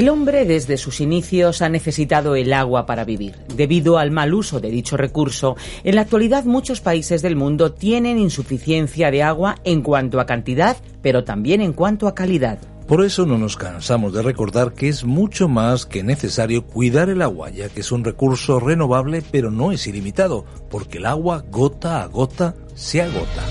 El hombre desde sus inicios ha necesitado el agua para vivir. Debido al mal uso de dicho recurso, en la actualidad muchos países del mundo tienen insuficiencia de agua en cuanto a cantidad, pero también en cuanto a calidad. Por eso no nos cansamos de recordar que es mucho más que necesario cuidar el agua, ya que es un recurso renovable, pero no es ilimitado, porque el agua gota a gota se agota.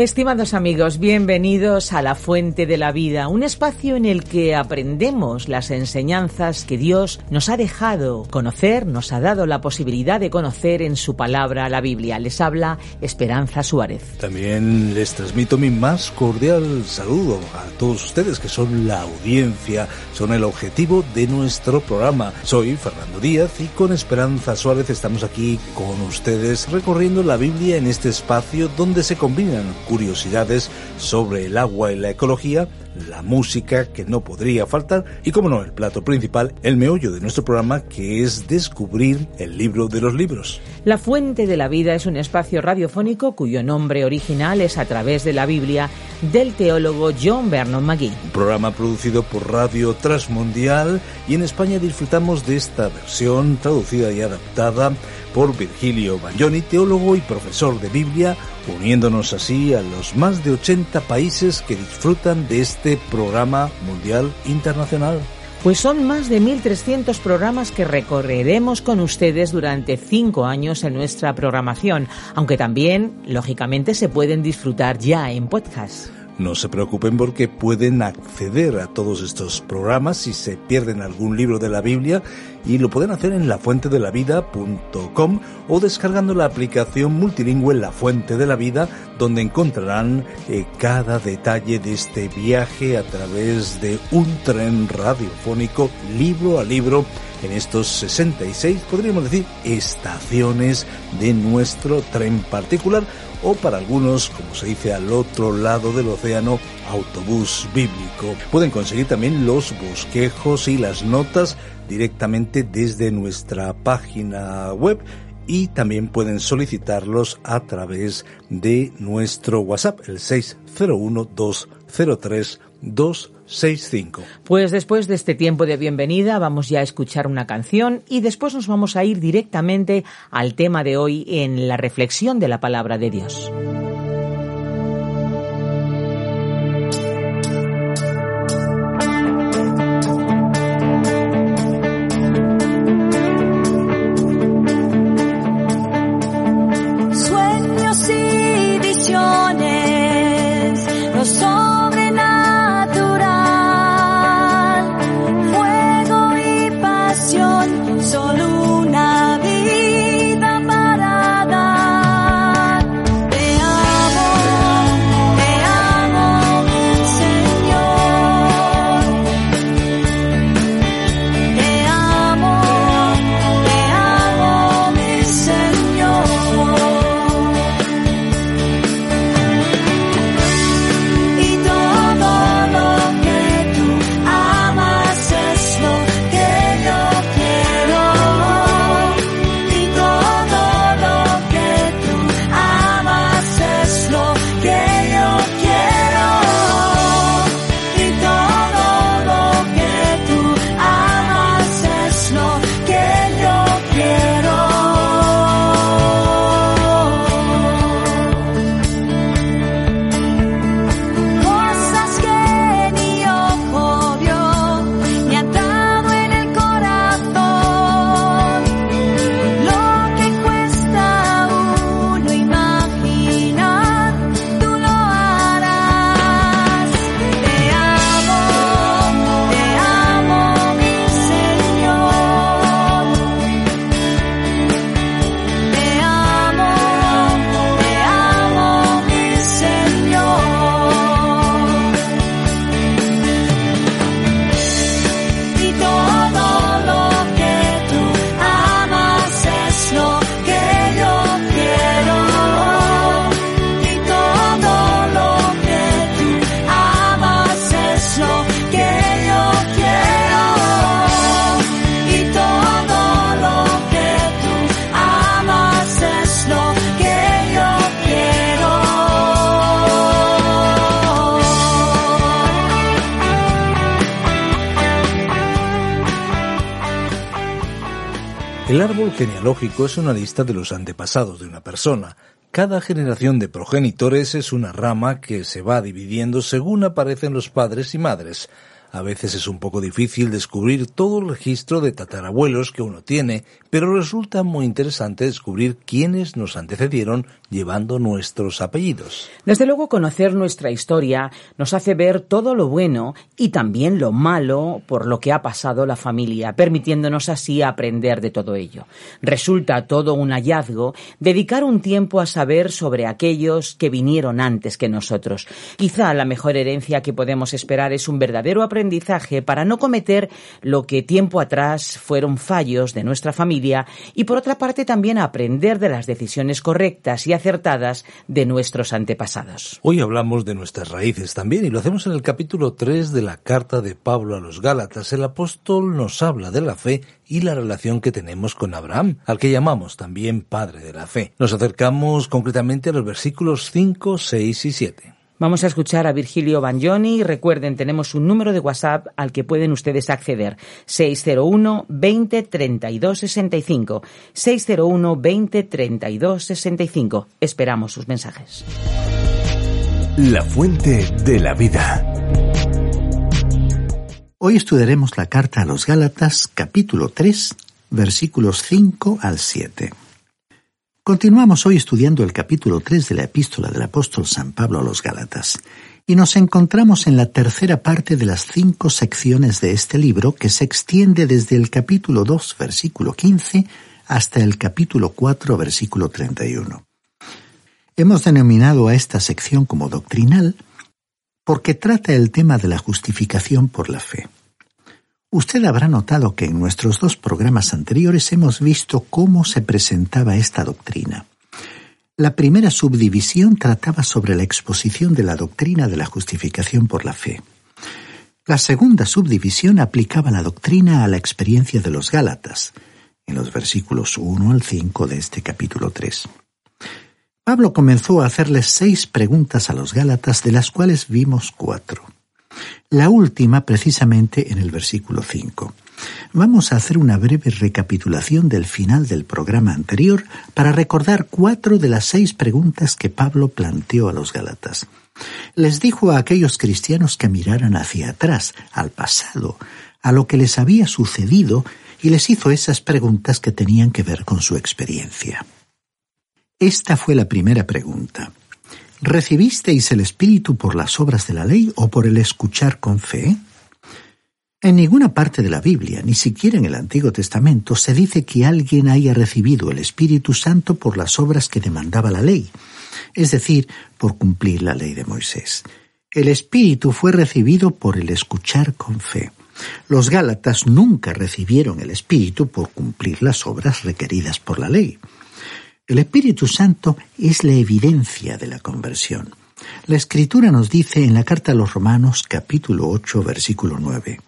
Estimados amigos, bienvenidos a La Fuente de la Vida, un espacio en el que aprendemos las enseñanzas que Dios nos ha dejado conocer, nos ha dado la posibilidad de conocer en su palabra, la Biblia. Les habla Esperanza Suárez. También les transmito mi más cordial saludo a todos ustedes que son la audiencia, son el objetivo de nuestro programa. Soy Fernando Díaz y con Esperanza Suárez estamos aquí con ustedes recorriendo la Biblia en este espacio donde se combinan curiosidades sobre el agua y la ecología, la música que no podría faltar y, como no, el plato principal, el meollo de nuestro programa que es descubrir el libro de los libros. La Fuente de la Vida es un espacio radiofónico cuyo nombre original es a través de la Biblia del teólogo John Vernon McGee. Un programa producido por Radio Transmundial y en España disfrutamos de esta versión traducida y adaptada por Virgilio Baglioni, teólogo y profesor de Biblia, uniéndonos así a los más de 80 países que disfrutan de este programa mundial internacional. Pues son más de 1.300 programas que recorreremos con ustedes durante cinco años en nuestra programación, aunque también, lógicamente, se pueden disfrutar ya en podcast. No se preocupen porque pueden acceder a todos estos programas si se pierden algún libro de la Biblia y lo pueden hacer en lafuentedelavida.com o descargando la aplicación multilingüe La Fuente de la Vida donde encontrarán eh, cada detalle de este viaje a través de un tren radiofónico libro a libro en estos 66, podríamos decir, estaciones de nuestro tren particular o para algunos, como se dice al otro lado del océano, autobús bíblico. Pueden conseguir también los bosquejos y las notas directamente desde nuestra página web y también pueden solicitarlos a través de nuestro WhatsApp, el 601 203 265. Pues después de este tiempo de bienvenida vamos ya a escuchar una canción y después nos vamos a ir directamente al tema de hoy en la reflexión de la palabra de Dios. El árbol genealógico es una lista de los antepasados de una persona. Cada generación de progenitores es una rama que se va dividiendo según aparecen los padres y madres. A veces es un poco difícil descubrir todo el registro de tatarabuelos que uno tiene, pero resulta muy interesante descubrir quiénes nos antecedieron llevando nuestros apellidos. Desde luego conocer nuestra historia nos hace ver todo lo bueno y también lo malo por lo que ha pasado la familia, permitiéndonos así aprender de todo ello. Resulta todo un hallazgo dedicar un tiempo a saber sobre aquellos que vinieron antes que nosotros. Quizá la mejor herencia que podemos esperar es un verdadero aprendizaje para no cometer lo que tiempo atrás fueron fallos de nuestra familia y por otra parte también aprender de las decisiones correctas y acertadas de nuestros antepasados. Hoy hablamos de nuestras raíces también y lo hacemos en el capítulo 3 de la carta de Pablo a los Gálatas. El apóstol nos habla de la fe y la relación que tenemos con Abraham, al que llamamos también Padre de la Fe. Nos acercamos concretamente a los versículos 5, 6 y 7. Vamos a escuchar a Virgilio Bagnoni. Recuerden, tenemos un número de WhatsApp al que pueden ustedes acceder. 601 20 32 65. 601 20 32 65. Esperamos sus mensajes. La fuente de la vida. Hoy estudiaremos la carta a los Gálatas, capítulo 3, versículos 5 al 7. Continuamos hoy estudiando el capítulo 3 de la epístola del apóstol San Pablo a los Gálatas, y nos encontramos en la tercera parte de las cinco secciones de este libro que se extiende desde el capítulo 2, versículo 15, hasta el capítulo 4, versículo 31. Hemos denominado a esta sección como doctrinal porque trata el tema de la justificación por la fe. Usted habrá notado que en nuestros dos programas anteriores hemos visto cómo se presentaba esta doctrina. La primera subdivisión trataba sobre la exposición de la doctrina de la justificación por la fe. La segunda subdivisión aplicaba la doctrina a la experiencia de los Gálatas, en los versículos 1 al 5 de este capítulo 3. Pablo comenzó a hacerles seis preguntas a los Gálatas, de las cuales vimos cuatro. La última precisamente en el versículo 5. Vamos a hacer una breve recapitulación del final del programa anterior para recordar cuatro de las seis preguntas que Pablo planteó a los Gálatas. Les dijo a aquellos cristianos que miraran hacia atrás, al pasado, a lo que les había sucedido, y les hizo esas preguntas que tenían que ver con su experiencia. Esta fue la primera pregunta. ¿Recibisteis el Espíritu por las obras de la ley o por el escuchar con fe? En ninguna parte de la Biblia, ni siquiera en el Antiguo Testamento, se dice que alguien haya recibido el Espíritu Santo por las obras que demandaba la ley, es decir, por cumplir la ley de Moisés. El Espíritu fue recibido por el escuchar con fe. Los Gálatas nunca recibieron el Espíritu por cumplir las obras requeridas por la ley. El Espíritu Santo es la evidencia de la conversión. La Escritura nos dice en la carta a los Romanos capítulo 8 versículo 9,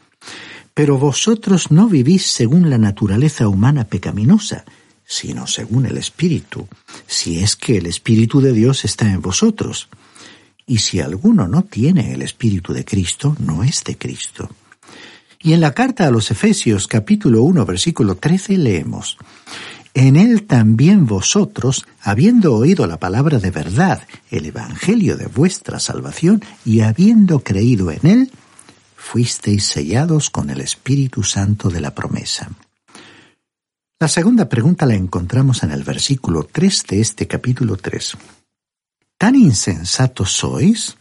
Pero vosotros no vivís según la naturaleza humana pecaminosa, sino según el Espíritu, si es que el Espíritu de Dios está en vosotros. Y si alguno no tiene el Espíritu de Cristo, no es de Cristo. Y en la carta a los Efesios capítulo 1 versículo 13 leemos, en él también vosotros, habiendo oído la palabra de verdad, el Evangelio de vuestra salvación, y habiendo creído en él, fuisteis sellados con el Espíritu Santo de la promesa. La segunda pregunta la encontramos en el versículo 3 de este capítulo 3. ¿Tan insensatos sois?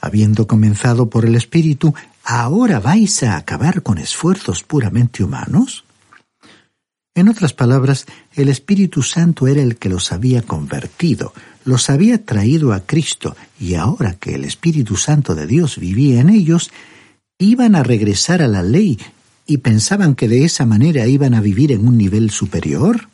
Habiendo comenzado por el Espíritu, ¿ahora vais a acabar con esfuerzos puramente humanos? En otras palabras, el Espíritu Santo era el que los había convertido, los había traído a Cristo, y ahora que el Espíritu Santo de Dios vivía en ellos, iban a regresar a la ley y pensaban que de esa manera iban a vivir en un nivel superior.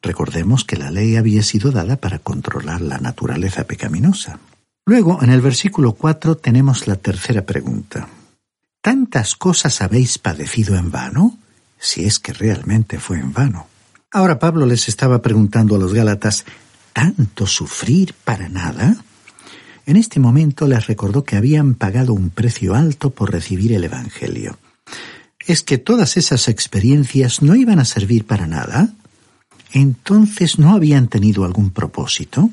Recordemos que la ley había sido dada para controlar la naturaleza pecaminosa. Luego, en el versículo 4 tenemos la tercera pregunta. ¿Tantas cosas habéis padecido en vano? Si es que realmente fue en vano. Ahora Pablo les estaba preguntando a los Gálatas, ¿tanto sufrir para nada? En este momento les recordó que habían pagado un precio alto por recibir el Evangelio. es que todas esas experiencias no iban a servir para nada, entonces no habían tenido algún propósito.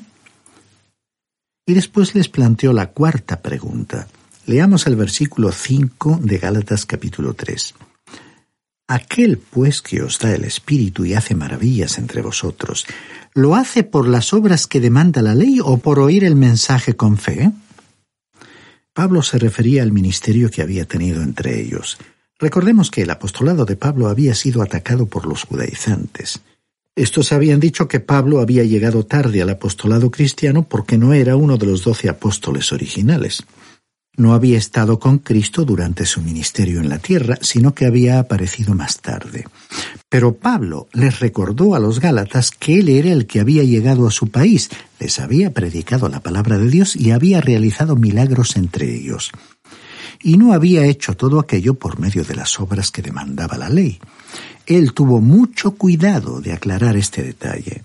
Y después les planteó la cuarta pregunta. Leamos el versículo 5 de Gálatas capítulo 3. Aquel pues que os da el Espíritu y hace maravillas entre vosotros, ¿lo hace por las obras que demanda la ley o por oír el mensaje con fe? Pablo se refería al ministerio que había tenido entre ellos. Recordemos que el apostolado de Pablo había sido atacado por los judaizantes. Estos habían dicho que Pablo había llegado tarde al apostolado cristiano porque no era uno de los doce apóstoles originales no había estado con Cristo durante su ministerio en la tierra, sino que había aparecido más tarde. Pero Pablo les recordó a los Gálatas que él era el que había llegado a su país, les había predicado la palabra de Dios y había realizado milagros entre ellos. Y no había hecho todo aquello por medio de las obras que demandaba la ley. Él tuvo mucho cuidado de aclarar este detalle.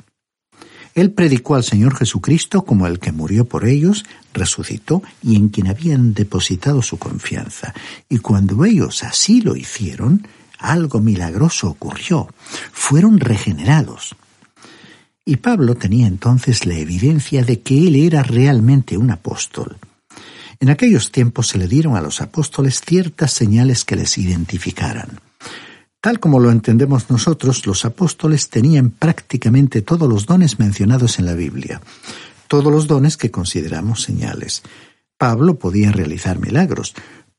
Él predicó al Señor Jesucristo como el que murió por ellos, resucitó y en quien habían depositado su confianza. Y cuando ellos así lo hicieron, algo milagroso ocurrió. Fueron regenerados. Y Pablo tenía entonces la evidencia de que él era realmente un apóstol. En aquellos tiempos se le dieron a los apóstoles ciertas señales que les identificaran. Tal como lo entendemos nosotros, los apóstoles tenían prácticamente todos los dones mencionados en la Biblia, todos los dones que consideramos señales. Pablo podía realizar milagros,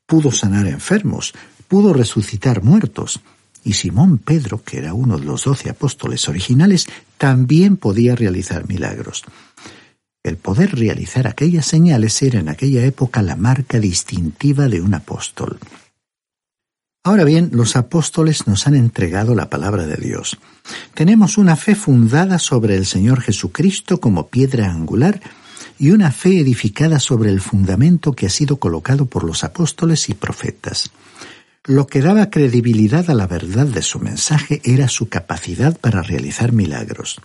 pudo sanar enfermos, pudo resucitar muertos, y Simón Pedro, que era uno de los doce apóstoles originales, también podía realizar milagros. El poder realizar aquellas señales era en aquella época la marca distintiva de un apóstol. Ahora bien, los apóstoles nos han entregado la palabra de Dios. Tenemos una fe fundada sobre el Señor Jesucristo como piedra angular y una fe edificada sobre el fundamento que ha sido colocado por los apóstoles y profetas. Lo que daba credibilidad a la verdad de su mensaje era su capacidad para realizar milagros.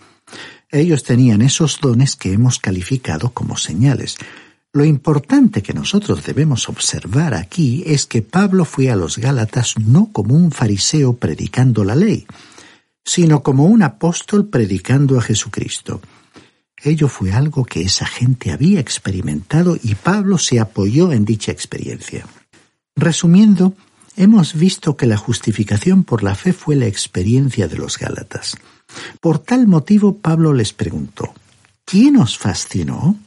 Ellos tenían esos dones que hemos calificado como señales, lo importante que nosotros debemos observar aquí es que Pablo fue a los Gálatas no como un fariseo predicando la ley, sino como un apóstol predicando a Jesucristo. Ello fue algo que esa gente había experimentado y Pablo se apoyó en dicha experiencia. Resumiendo, hemos visto que la justificación por la fe fue la experiencia de los Gálatas. Por tal motivo Pablo les preguntó, ¿quién os fascinó?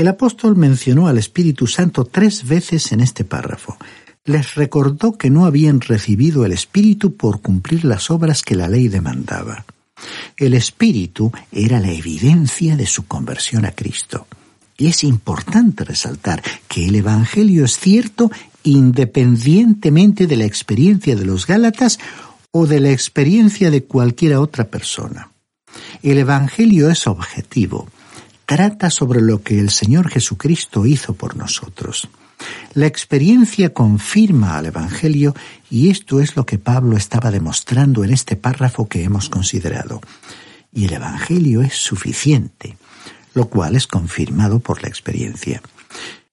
El apóstol mencionó al Espíritu Santo tres veces en este párrafo. Les recordó que no habían recibido el Espíritu por cumplir las obras que la ley demandaba. El Espíritu era la evidencia de su conversión a Cristo. Y es importante resaltar que el Evangelio es cierto independientemente de la experiencia de los Gálatas o de la experiencia de cualquiera otra persona. El Evangelio es objetivo, trata sobre lo que el Señor Jesucristo hizo por nosotros. La experiencia confirma al Evangelio y esto es lo que Pablo estaba demostrando en este párrafo que hemos considerado. Y el Evangelio es suficiente, lo cual es confirmado por la experiencia.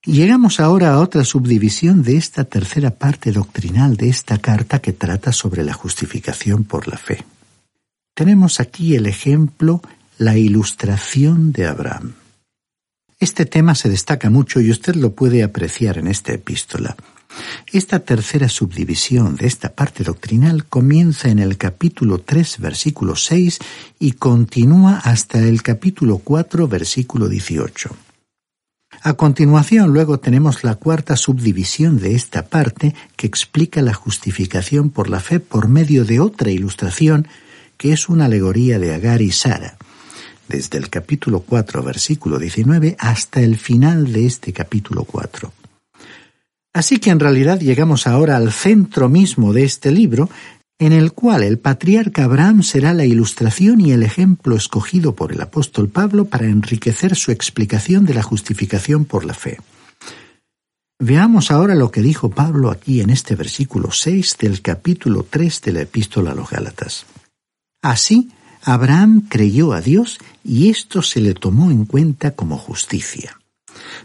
llegamos ahora a otra subdivisión de esta tercera parte doctrinal de esta carta que trata sobre la justificación por la fe. Tenemos aquí el ejemplo la ilustración de Abraham. Este tema se destaca mucho y usted lo puede apreciar en esta epístola. Esta tercera subdivisión de esta parte doctrinal comienza en el capítulo 3, versículo 6 y continúa hasta el capítulo 4, versículo 18. A continuación, luego tenemos la cuarta subdivisión de esta parte que explica la justificación por la fe por medio de otra ilustración que es una alegoría de Agar y Sara desde el capítulo 4, versículo 19, hasta el final de este capítulo 4. Así que en realidad llegamos ahora al centro mismo de este libro, en el cual el patriarca Abraham será la ilustración y el ejemplo escogido por el apóstol Pablo para enriquecer su explicación de la justificación por la fe. Veamos ahora lo que dijo Pablo aquí en este versículo 6 del capítulo 3 de la epístola a los Gálatas. Así, Abraham creyó a Dios y esto se le tomó en cuenta como justicia.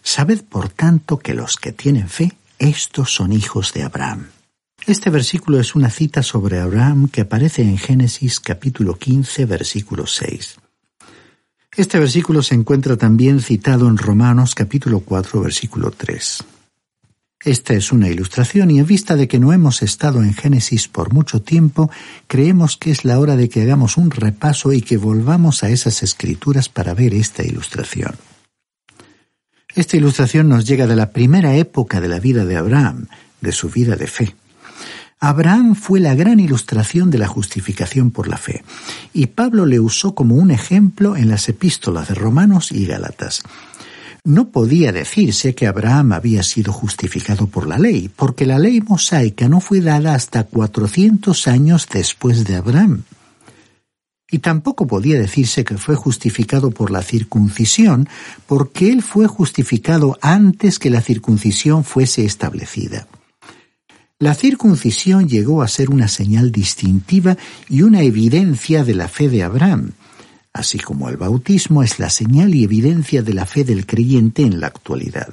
Sabed, por tanto, que los que tienen fe, estos son hijos de Abraham. Este versículo es una cita sobre Abraham que aparece en Génesis capítulo 15, versículo 6. Este versículo se encuentra también citado en Romanos capítulo 4, versículo 3. Esta es una ilustración y en vista de que no hemos estado en Génesis por mucho tiempo, creemos que es la hora de que hagamos un repaso y que volvamos a esas escrituras para ver esta ilustración. Esta ilustración nos llega de la primera época de la vida de Abraham, de su vida de fe. Abraham fue la gran ilustración de la justificación por la fe, y Pablo le usó como un ejemplo en las epístolas de Romanos y Gálatas. No podía decirse que Abraham había sido justificado por la ley, porque la ley mosaica no fue dada hasta cuatrocientos años después de Abraham. Y tampoco podía decirse que fue justificado por la circuncisión, porque él fue justificado antes que la circuncisión fuese establecida. La circuncisión llegó a ser una señal distintiva y una evidencia de la fe de Abraham, así como el bautismo es la señal y evidencia de la fe del creyente en la actualidad.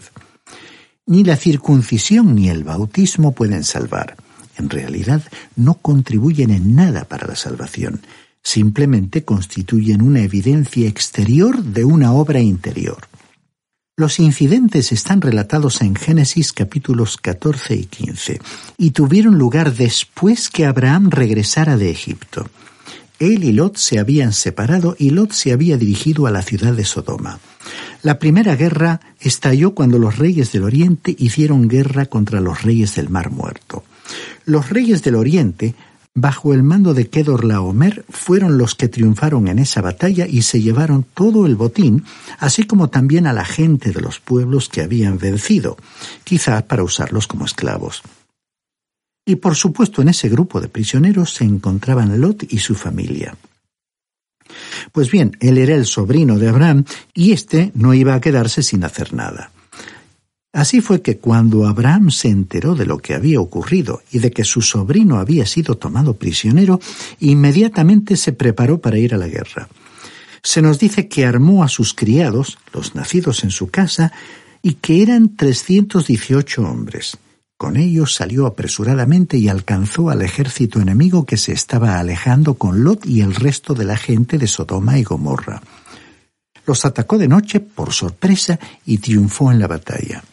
Ni la circuncisión ni el bautismo pueden salvar. En realidad no contribuyen en nada para la salvación, simplemente constituyen una evidencia exterior de una obra interior. Los incidentes están relatados en Génesis capítulos 14 y 15 y tuvieron lugar después que Abraham regresara de Egipto. Él y Lot se habían separado y Lot se había dirigido a la ciudad de Sodoma. La primera guerra estalló cuando los reyes del Oriente hicieron guerra contra los reyes del Mar Muerto. Los reyes del Oriente, bajo el mando de Kedor Laomer, fueron los que triunfaron en esa batalla y se llevaron todo el botín, así como también a la gente de los pueblos que habían vencido, quizá para usarlos como esclavos. Y por supuesto en ese grupo de prisioneros se encontraban Lot y su familia. Pues bien, él era el sobrino de Abraham y éste no iba a quedarse sin hacer nada. Así fue que cuando Abraham se enteró de lo que había ocurrido y de que su sobrino había sido tomado prisionero, inmediatamente se preparó para ir a la guerra. Se nos dice que armó a sus criados, los nacidos en su casa, y que eran trescientos dieciocho hombres. Con ellos salió apresuradamente y alcanzó al ejército enemigo que se estaba alejando con Lot y el resto de la gente de Sodoma y Gomorra. Los atacó de noche por sorpresa y triunfó en la batalla.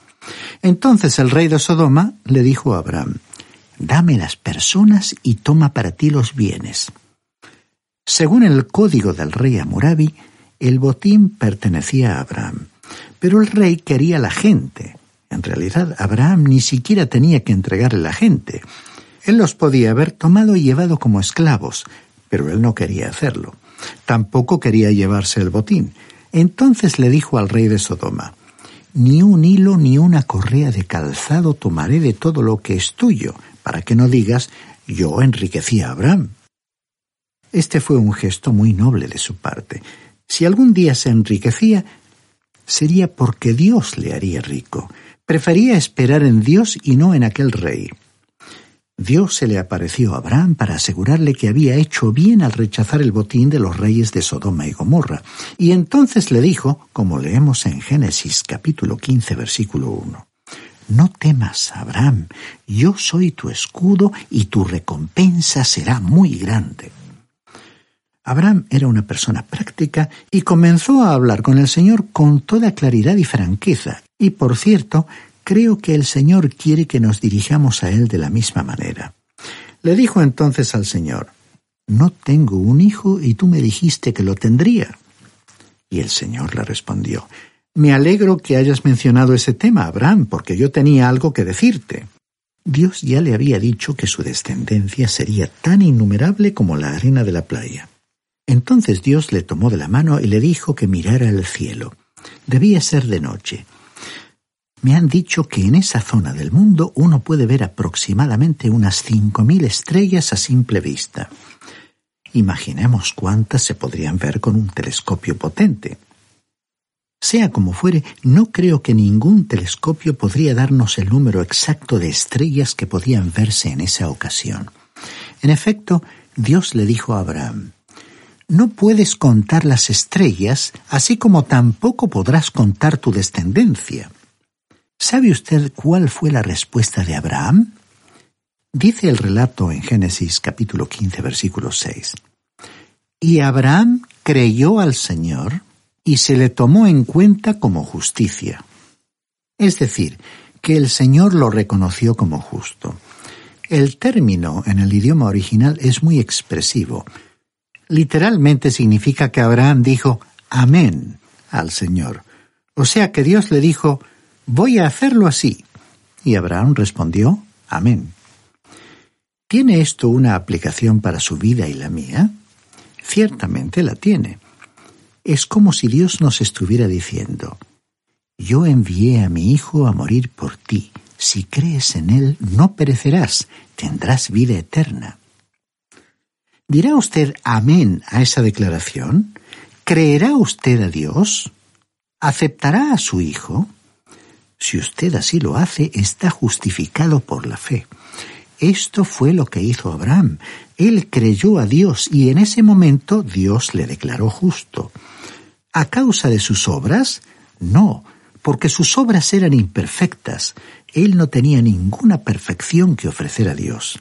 Entonces el rey de Sodoma le dijo a Abraham, Dame las personas y toma para ti los bienes. Según el código del rey Amurabi, el botín pertenecía a Abraham, pero el rey quería la gente, en realidad, Abraham ni siquiera tenía que entregarle la gente. Él los podía haber tomado y llevado como esclavos, pero él no quería hacerlo. Tampoco quería llevarse el botín. Entonces le dijo al rey de Sodoma, Ni un hilo ni una correa de calzado tomaré de todo lo que es tuyo, para que no digas, yo enriquecí a Abraham. Este fue un gesto muy noble de su parte. Si algún día se enriquecía, sería porque Dios le haría rico. Prefería esperar en Dios y no en aquel rey. Dios se le apareció a Abraham para asegurarle que había hecho bien al rechazar el botín de los reyes de Sodoma y Gomorra, y entonces le dijo, como leemos en Génesis capítulo 15 versículo 1, No temas, Abraham, yo soy tu escudo y tu recompensa será muy grande. Abraham era una persona práctica y comenzó a hablar con el Señor con toda claridad y franqueza. Y por cierto, creo que el Señor quiere que nos dirijamos a Él de la misma manera. Le dijo entonces al Señor, No tengo un hijo y tú me dijiste que lo tendría. Y el Señor le respondió, Me alegro que hayas mencionado ese tema, Abraham, porque yo tenía algo que decirte. Dios ya le había dicho que su descendencia sería tan innumerable como la arena de la playa. Entonces Dios le tomó de la mano y le dijo que mirara el cielo. Debía ser de noche. Me han dicho que en esa zona del mundo uno puede ver aproximadamente unas cinco mil estrellas a simple vista. Imaginemos cuántas se podrían ver con un telescopio potente. Sea como fuere, no creo que ningún telescopio podría darnos el número exacto de estrellas que podían verse en esa ocasión. En efecto, Dios le dijo a Abraham, no puedes contar las estrellas, así como tampoco podrás contar tu descendencia. ¿Sabe usted cuál fue la respuesta de Abraham? Dice el relato en Génesis capítulo 15 versículo 6. Y Abraham creyó al Señor y se le tomó en cuenta como justicia. Es decir, que el Señor lo reconoció como justo. El término en el idioma original es muy expresivo. Literalmente significa que Abraham dijo Amén al Señor. O sea que Dios le dijo, voy a hacerlo así. Y Abraham respondió, Amén. ¿Tiene esto una aplicación para su vida y la mía? Ciertamente la tiene. Es como si Dios nos estuviera diciendo, Yo envié a mi Hijo a morir por ti. Si crees en Él, no perecerás, tendrás vida eterna. ¿Dirá usted amén a esa declaración? ¿Creerá usted a Dios? ¿Aceptará a su Hijo? Si usted así lo hace, está justificado por la fe. Esto fue lo que hizo Abraham. Él creyó a Dios y en ese momento Dios le declaró justo. ¿A causa de sus obras? No, porque sus obras eran imperfectas. Él no tenía ninguna perfección que ofrecer a Dios.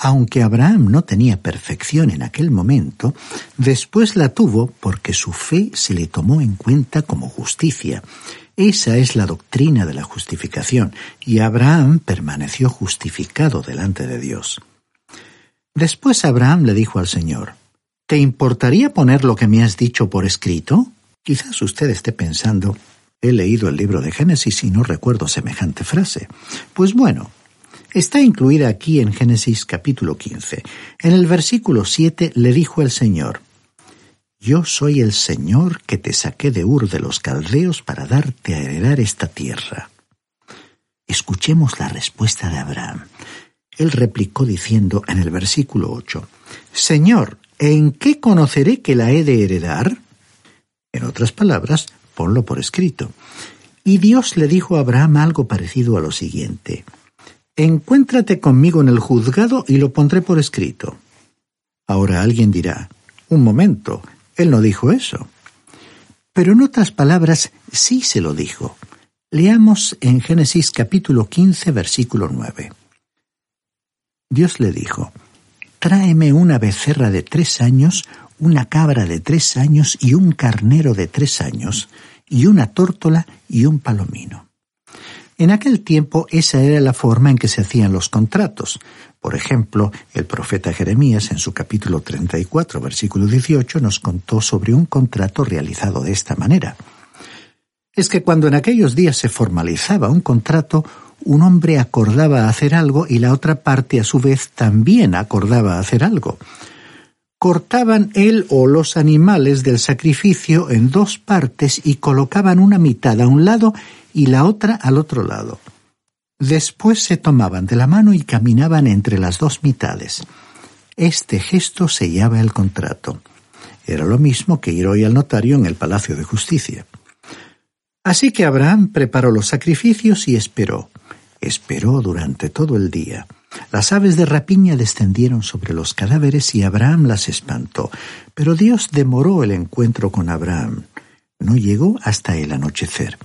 Aunque Abraham no tenía perfección en aquel momento, después la tuvo porque su fe se le tomó en cuenta como justicia. Esa es la doctrina de la justificación, y Abraham permaneció justificado delante de Dios. Después Abraham le dijo al Señor, ¿Te importaría poner lo que me has dicho por escrito? Quizás usted esté pensando, he leído el libro de Génesis y no recuerdo semejante frase. Pues bueno, está incluida aquí en Génesis capítulo 15. En el versículo 7 le dijo el Señor, Yo soy el Señor que te saqué de Ur de los Caldeos para darte a heredar esta tierra. Escuchemos la respuesta de Abraham. Él replicó diciendo en el versículo 8, Señor, ¿en qué conoceré que la he de heredar? En otras palabras, ponlo por escrito. Y Dios le dijo a Abraham algo parecido a lo siguiente, Encuéntrate conmigo en el juzgado y lo pondré por escrito. Ahora alguien dirá, un momento, él no dijo eso. Pero en otras palabras, sí se lo dijo. Leamos en Génesis capítulo 15, versículo 9. Dios le dijo, Tráeme una becerra de tres años, una cabra de tres años y un carnero de tres años, y una tórtola y un palomino. En aquel tiempo esa era la forma en que se hacían los contratos. Por ejemplo, el profeta Jeremías en su capítulo 34, versículo 18, nos contó sobre un contrato realizado de esta manera. Es que cuando en aquellos días se formalizaba un contrato, un hombre acordaba hacer algo y la otra parte a su vez también acordaba hacer algo. Cortaban él o los animales del sacrificio en dos partes y colocaban una mitad a un lado y la otra al otro lado. Después se tomaban de la mano y caminaban entre las dos mitades. Este gesto sellaba el contrato. Era lo mismo que ir hoy al notario en el Palacio de Justicia. Así que Abraham preparó los sacrificios y esperó. Esperó durante todo el día. Las aves de rapiña descendieron sobre los cadáveres y Abraham las espantó. Pero Dios demoró el encuentro con Abraham. No llegó hasta el anochecer.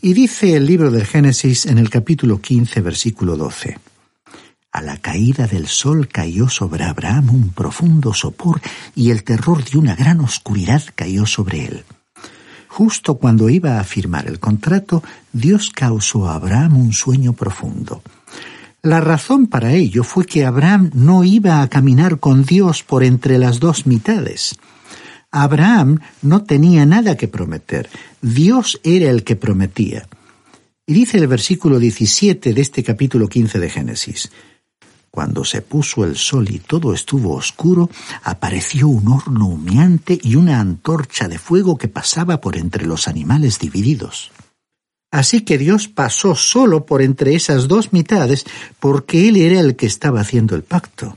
Y dice el libro del Génesis en el capítulo 15, versículo 12. A la caída del sol cayó sobre Abraham un profundo sopor y el terror de una gran oscuridad cayó sobre él. Justo cuando iba a firmar el contrato, Dios causó a Abraham un sueño profundo. La razón para ello fue que Abraham no iba a caminar con Dios por entre las dos mitades. Abraham no tenía nada que prometer, Dios era el que prometía. Y dice el versículo 17 de este capítulo 15 de Génesis, Cuando se puso el sol y todo estuvo oscuro, apareció un horno humeante y una antorcha de fuego que pasaba por entre los animales divididos. Así que Dios pasó solo por entre esas dos mitades porque Él era el que estaba haciendo el pacto.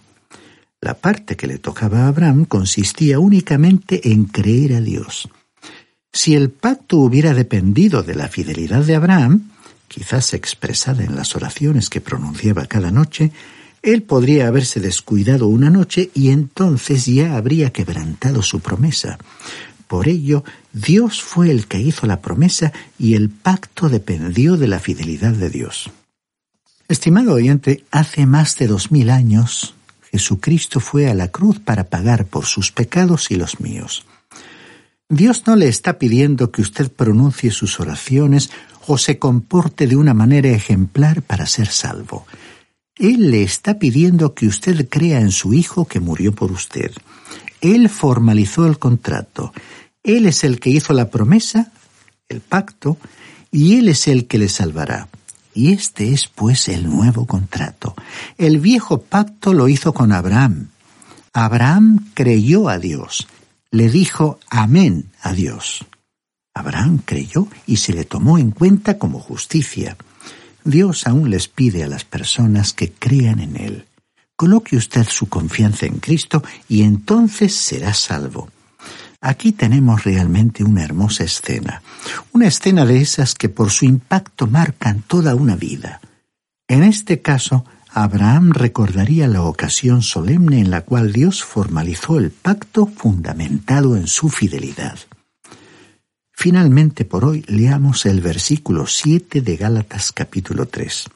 La parte que le tocaba a Abraham consistía únicamente en creer a Dios. Si el pacto hubiera dependido de la fidelidad de Abraham, quizás expresada en las oraciones que pronunciaba cada noche, él podría haberse descuidado una noche y entonces ya habría quebrantado su promesa. Por ello, Dios fue el que hizo la promesa y el pacto dependió de la fidelidad de Dios. Estimado oyente, hace más de dos mil años Jesucristo fue a la cruz para pagar por sus pecados y los míos. Dios no le está pidiendo que usted pronuncie sus oraciones o se comporte de una manera ejemplar para ser salvo. Él le está pidiendo que usted crea en su Hijo que murió por usted. Él formalizó el contrato. Él es el que hizo la promesa, el pacto, y Él es el que le salvará. Y este es pues el nuevo contrato. El viejo pacto lo hizo con Abraham. Abraham creyó a Dios. Le dijo amén a Dios. Abraham creyó y se le tomó en cuenta como justicia. Dios aún les pide a las personas que crean en Él. Coloque usted su confianza en Cristo y entonces será salvo. Aquí tenemos realmente una hermosa escena, una escena de esas que por su impacto marcan toda una vida. En este caso, Abraham recordaría la ocasión solemne en la cual Dios formalizó el pacto fundamentado en su fidelidad. Finalmente, por hoy, leamos el versículo 7 de Gálatas capítulo 3.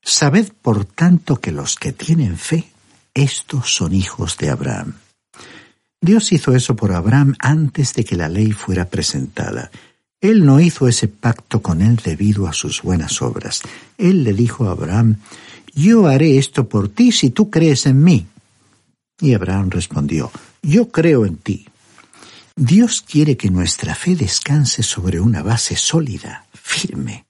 Sabed, por tanto, que los que tienen fe, estos son hijos de Abraham. Dios hizo eso por Abraham antes de que la ley fuera presentada. Él no hizo ese pacto con él debido a sus buenas obras. Él le dijo a Abraham, Yo haré esto por ti si tú crees en mí. Y Abraham respondió, Yo creo en ti. Dios quiere que nuestra fe descanse sobre una base sólida, firme.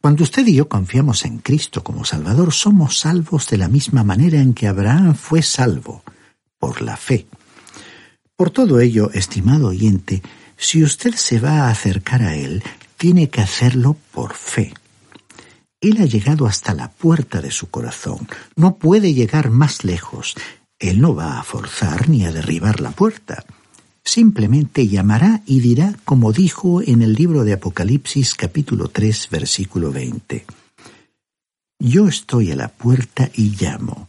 Cuando usted y yo confiamos en Cristo como Salvador, somos salvos de la misma manera en que Abraham fue salvo, por la fe. Por todo ello, estimado oyente, si usted se va a acercar a Él, tiene que hacerlo por fe. Él ha llegado hasta la puerta de su corazón, no puede llegar más lejos. Él no va a forzar ni a derribar la puerta. Simplemente llamará y dirá como dijo en el libro de Apocalipsis capítulo 3 versículo 20. Yo estoy a la puerta y llamo.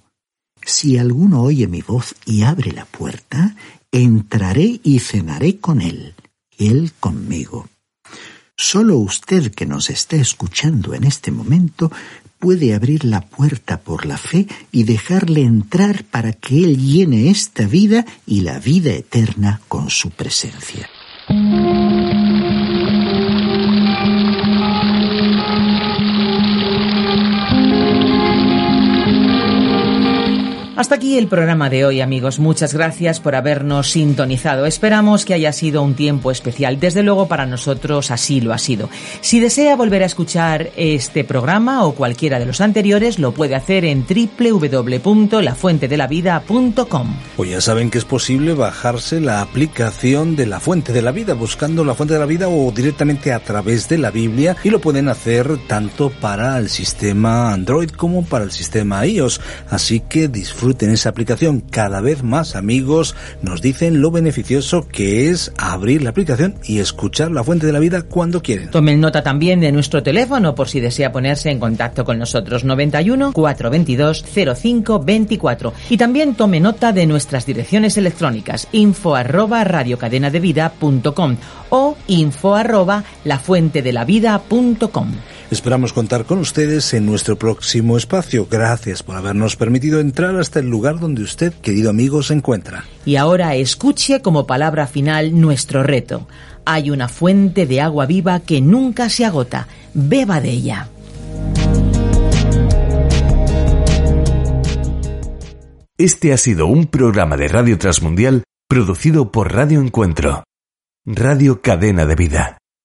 Si alguno oye mi voz y abre la puerta, entraré y cenaré con él, y él conmigo. Solo usted que nos está escuchando en este momento puede abrir la puerta por la fe y dejarle entrar para que Él llene esta vida y la vida eterna con su presencia. Hasta aquí el programa de hoy, amigos. Muchas gracias por habernos sintonizado. Esperamos que haya sido un tiempo especial. Desde luego, para nosotros así lo ha sido. Si desea volver a escuchar este programa o cualquiera de los anteriores, lo puede hacer en www.lafuentedelavida.com. Pues ya saben que es posible bajarse la aplicación de La Fuente de la Vida, buscando La Fuente de la Vida o directamente a través de la Biblia, y lo pueden hacer tanto para el sistema Android como para el sistema iOS. Así que disfruten disfruten esa aplicación. Cada vez más amigos nos dicen lo beneficioso que es abrir la aplicación y escuchar la fuente de la vida cuando quieren. Tomen nota también de nuestro teléfono por si desea ponerse en contacto con nosotros 91 422 05 24 y también tome nota de nuestras direcciones electrónicas info arroba radiocadenadevida.com o info arroba lafuentedelavida.com. Esperamos contar con ustedes en nuestro próximo espacio. Gracias por habernos permitido entrar hasta el lugar donde usted, querido amigo, se encuentra. Y ahora escuche como palabra final nuestro reto. Hay una fuente de agua viva que nunca se agota. Beba de ella. Este ha sido un programa de Radio Transmundial producido por Radio Encuentro, Radio Cadena de Vida.